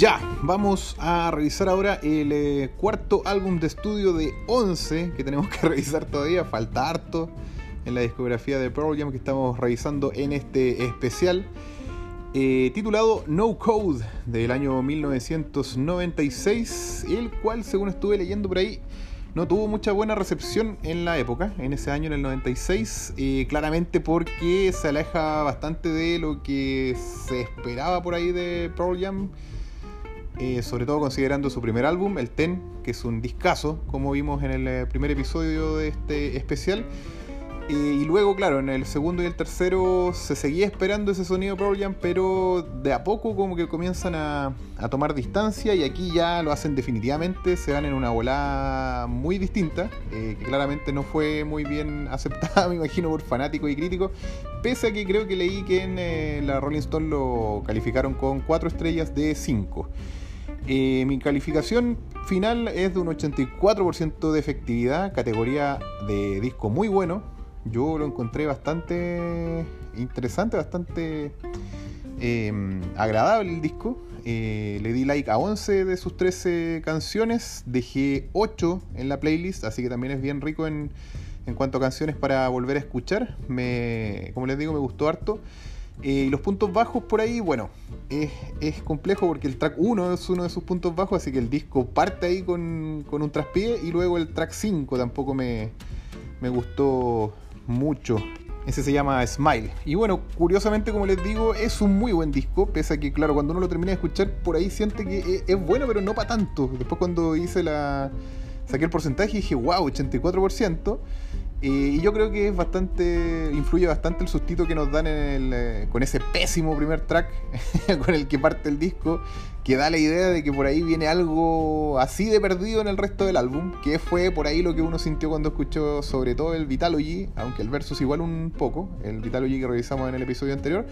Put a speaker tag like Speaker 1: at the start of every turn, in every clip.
Speaker 1: Ya, vamos a revisar ahora el eh, cuarto álbum de estudio de 11 que tenemos que revisar todavía, falta harto en la discografía de Pearl Jam que estamos revisando en este especial. Eh, titulado No Code del año 1996, el cual según estuve leyendo por ahí no tuvo mucha buena recepción en la época, en ese año, en el 96, eh, claramente porque se aleja bastante de lo que se esperaba por ahí de Pearl Jam, eh, sobre todo considerando su primer álbum, el Ten, que es un discazo, como vimos en el eh, primer episodio de este especial. y luego, claro, en el segundo y el tercero se seguía esperando ese sonido Pearl Jam, pero de a poco como que comienzan a, tomar distancia y aquí ya lo hacen definitivamente, se van en una volada muy distinta, eh, que claramente no fue muy bien aceptada, me imagino, por fanáticos y críticos, pese a que creo que leí que en la Rolling Stone lo calificaron con 4 estrellas de 5. Eh, mi calificación final es de un 84% de efectividad, categoría de disco muy bueno. Yo lo encontré bastante interesante, bastante em, agradable el disco. Eh, le di like a 11 de sus 13 canciones, dejé 8 en la playlist, así que también es bien rico en, en cuanto a canciones para volver a escuchar. Me, como les digo, me gustó harto. Eh, y los puntos bajos por ahí, bueno, es, complejo porque el track 1 es uno de sus puntos bajos, así que el disco parte ahí con, un traspié y luego el track 5 tampoco me, me gustó mucho. Ese se llama Smile. Y bueno, curiosamente, como les digo, es un muy buen disco. Pese a que, claro, cuando uno lo termina de escuchar, por ahí siente que es, bueno, pero no para tanto. Después, cuando hice la. saqué el porcentaje, dije, wow, 84%. Y yo creo que es bastante. influye bastante el sustito que nos dan en el, eh, con ese pésimo primer track con el que parte el disco, que da la idea de que por ahí viene algo así de perdido en el resto del álbum, que fue por ahí lo que uno sintió cuando escuchó sobre todo el Vitalogy, aunque el versus igual un poco, el Vitalogy que revisamos en el episodio anterior.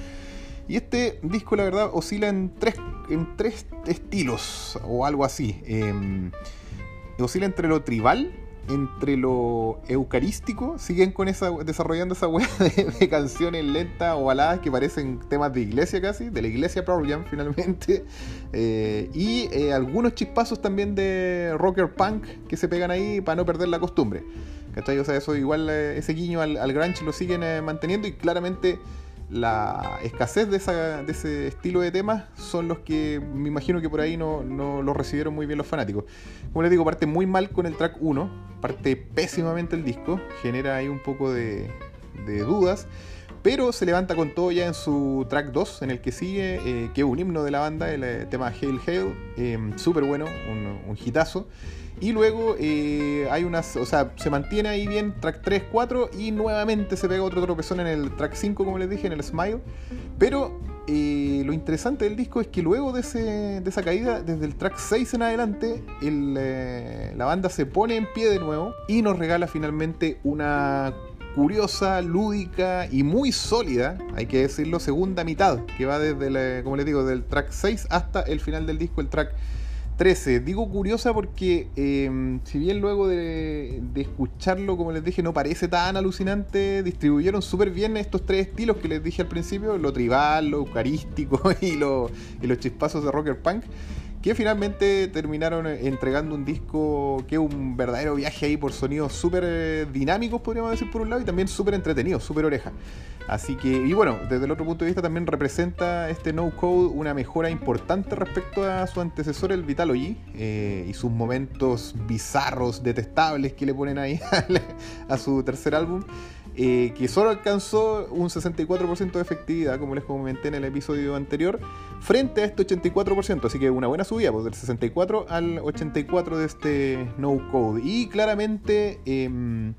Speaker 1: Y este disco, la verdad, oscila en tres, en tres estilos o algo así. Em, oscila entre lo tribal entre lo eucarístico, siguen con esa, desarrollando esa wea de, canciones lentas o baladas que parecen temas de iglesia casi, de la iglesia Pearl Jam finalmente, eh, y eh, algunos chispazos también de rocker punk que se pegan ahí para no perder la costumbre. ¿Cachai? O sea, eso igual, eh, ese guiño al, al lo siguen manteniendo y claramente la escasez de, ese estilo de temas son los que me imagino que por ahí no, no lo recibieron muy bien los fanáticos. Como les digo, parte muy mal con el track 1, parte pésimamente el disco, genera ahí un poco de, dudas, pero se levanta con todo ya en su track 2, en el que sigue, eh, que es un himno de la banda, el, eh, tema Hail Hail, eh, súper bueno, un, un hitazo. Y luego eh, hay unas, o sea, se mantiene ahí bien track 3, 4 y nuevamente se pega otro tropezón en el track 5, como les dije, en el Smile. Pero lo interesante del disco es que luego de, esa caída, desde el track 6 en adelante, la banda se pone en pie de nuevo y nos regala finalmente una curiosa, lúdica y muy sólida, hay que decirlo, segunda mitad, que va desde, como les digo, del track 6 hasta el final del disco, el track 13. Digo curiosa porque em, si bien luego de, escucharlo, como les dije, no parece tan alucinante, distribuyeron súper bien estos tres estilos que les dije al principio, lo tribal, lo eucarístico y, lo, y los chispazos de rocker punk que finalmente terminaron entregando un disco que es un verdadero viaje ahí por sonidos súper eh, dinámicos, podríamos decir por un lado, y también súper entretenidos, súper oreja. Así que, y bueno, desde el otro punto de vista también representa este No Code una mejora importante respecto a su antecesor, el Vitalogy, eh, y sus momentos bizarros, detestables que le ponen ahí a su tercer álbum. Eh, que solo alcanzó un 64% de efectividad, como les comenté en el episodio anterior, frente a este 84%. Así que una buena subida, pues del 64 al 84 de este No Code. Y claramente em,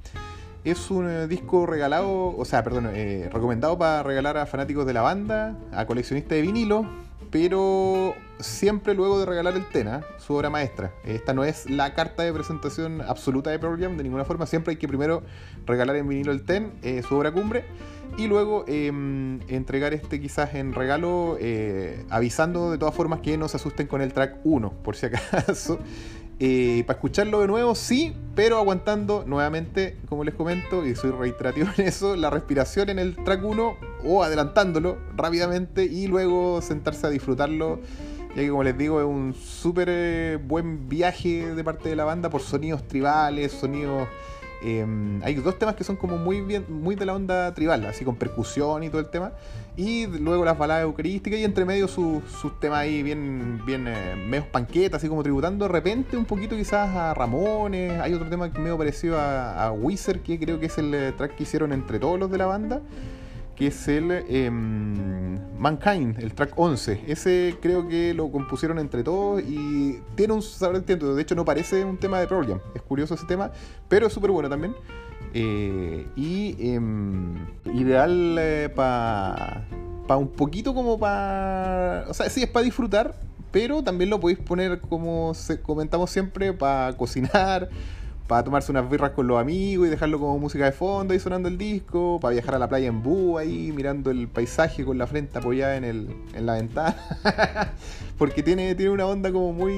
Speaker 1: es un eh, disco regalado, o sea, perdón, eh, recomendado para regalar a fanáticos de la banda, a coleccionistas de vinilo pero siempre luego de regalar el Tena, su obra maestra. Esta no es la carta de presentación absoluta de Pearl Jam de ninguna forma. Siempre hay que primero regalar en vinilo el Ten, eh, su obra cumbre, y luego em, entregar este quizás en regalo, eh, avisando de todas formas que no se asusten con el track 1, por si acaso. Eh, para escucharlo de nuevo, sí, pero aguantando nuevamente, como les comento, y soy reiterativo en eso, la respiración en el track 1 o adelantándolo rápidamente y luego sentarse a disfrutarlo ya que como les digo es un súper buen viaje de parte de la banda por sonidos tribales, sonidos Em, hay dos temas que son como muy bien, muy de la onda tribal, así con percusión y todo el tema. Y luego las baladas eucarísticas y entre medio sus, temas ahí bien, bien eh, medio así como tributando de repente un poquito quizás a Ramones. Hay otro tema medio parecido a, a Wizard, que creo que es el eh, track que hicieron entre todos los de la banda que es el em, Mankind, el track 11. Ese creo que lo compusieron entre todos y tiene un sabor distinto. De hecho, no parece un tema de Jam. Es curioso ese tema, pero es súper bueno también. Eh, y em, ideal eh, para pa un poquito como para. O sea, sí, es para disfrutar, pero también lo podéis poner, como comentamos siempre, para cocinar para tomarse unas birras con los amigos y dejarlo como música de fondo y sonando el disco, para viajar a la playa en búho ahí, mirando el paisaje con la frente apoyada en, el, en la ventana. Porque tiene, tiene una onda como muy,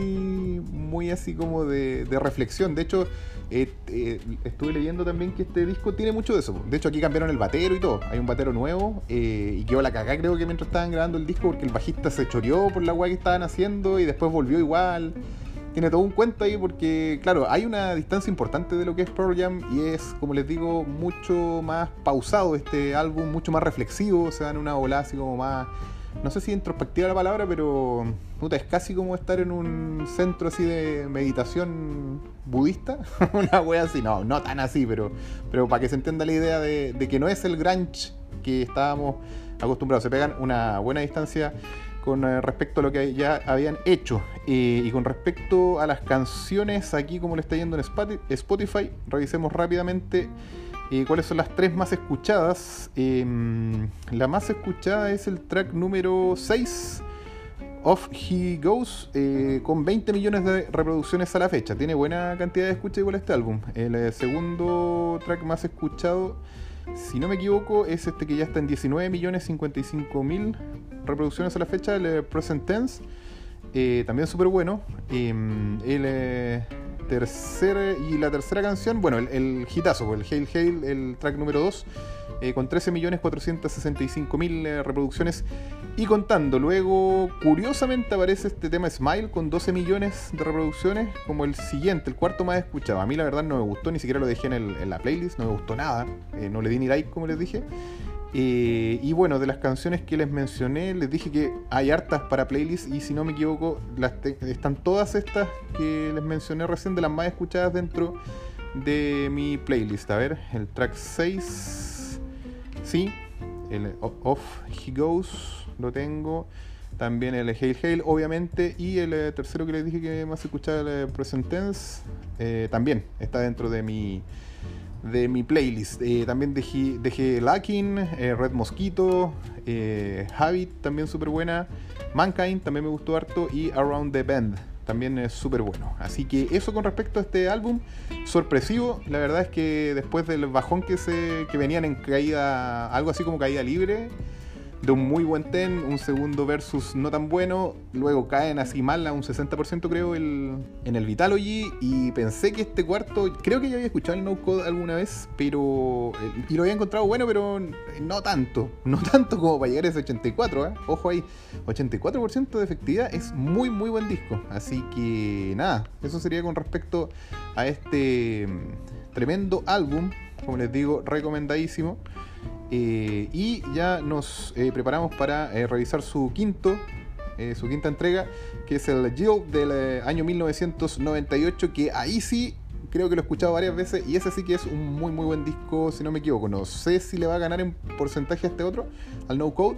Speaker 1: muy así como de, reflexión. De hecho, eh, eh, estuve leyendo también que este disco tiene mucho de eso. De hecho, aquí cambiaron el batero y todo. Hay un batero nuevo eh, y quedó la cagá creo que mientras estaban grabando el disco porque el bajista se choreó por la guay que estaban haciendo y después volvió igual tiene todo un cuento ahí porque, claro, hay una distancia importante de lo que es Pearl Jam y es, como les digo, mucho más pausado este álbum, mucho más reflexivo, se dan una ola así como más, no sé si introspectiva la palabra, pero es casi como estar en un centro así de meditación budista, una wea así, no, no tan así, pero, pero para que se entienda la idea de, de que no es el grunge que estábamos acostumbrados, se pegan una buena distancia con eh, respecto a lo que ya habían hecho. y con respecto a las canciones, aquí como le está yendo en Spotify, revisemos rápidamente eh, cuáles son las tres más escuchadas. Em, la más escuchada es el track número 6. Off He Goes, eh, con 20 millones de reproducciones a la fecha. Tiene buena cantidad de escucha igual este álbum. El segundo track más escuchado si no me equivoco, es este que ya está en 19.055.000 reproducciones a la fecha, el eh, Present Tense. Eh, también súper bueno. Em, el eh, tercer, y la tercera canción, bueno, el, el hitazo, pues, el Hail Hail, el track número 2, con 13.465.000 reproducciones y contando. Luego, curiosamente, aparece este tema Smile con 12 millones de reproducciones como el siguiente, el cuarto más escuchado. A mí la verdad no me gustó, ni siquiera lo dejé en, la playlist, no me gustó nada. Eh, no le di ni like, como les dije. Eh, y bueno, de las canciones que les mencioné, les dije que hay hartas para playlist y si no me equivoco, las están todas estas que les mencioné recién de las más escuchadas dentro de mi playlist. A ver, el track 6, sí, el Off He Goes, lo tengo. También el Hail Hail, obviamente. Y el eh, tercero que les dije que más escuchaba, el eh, Present Tense, también está dentro de mi, de mi playlist. también dejé, dejé Lacking, Red Mosquito, Habit, también súper buena. Mankind, también me gustó harto. Y Around the Bend, también es súper bueno. Así que eso con respecto a este álbum, sorpresivo. La verdad es que después del bajón que, se, que venían en caída, algo así como caída libre de un muy buen ten, un segundo versus no tan bueno, luego caen así mal a un 60% creo el, en el Vitalogy y pensé que este cuarto, creo que ya había escuchado el no code alguna vez, pero y lo había encontrado bueno, pero no tanto, no tanto como para llegar a ese 84, ¿eh? ojo ahí, 84% de efectividad es muy muy buen disco, así que nada, eso sería con respecto a este tremendo álbum, como les digo, recomendadísimo. Eh, y ya nos eh, preparamos para eh, revisar su quinto, su quinta entrega, que es el Jill del año 1998, que ahí sí creo que lo he escuchado varias veces y ese sí que es un muy muy buen disco, si no me equivoco. No sé si le va a ganar en porcentaje a este otro, al No Code,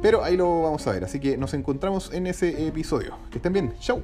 Speaker 1: pero ahí lo vamos a ver. Así que nos encontramos en ese episodio. Que estén bien, chao.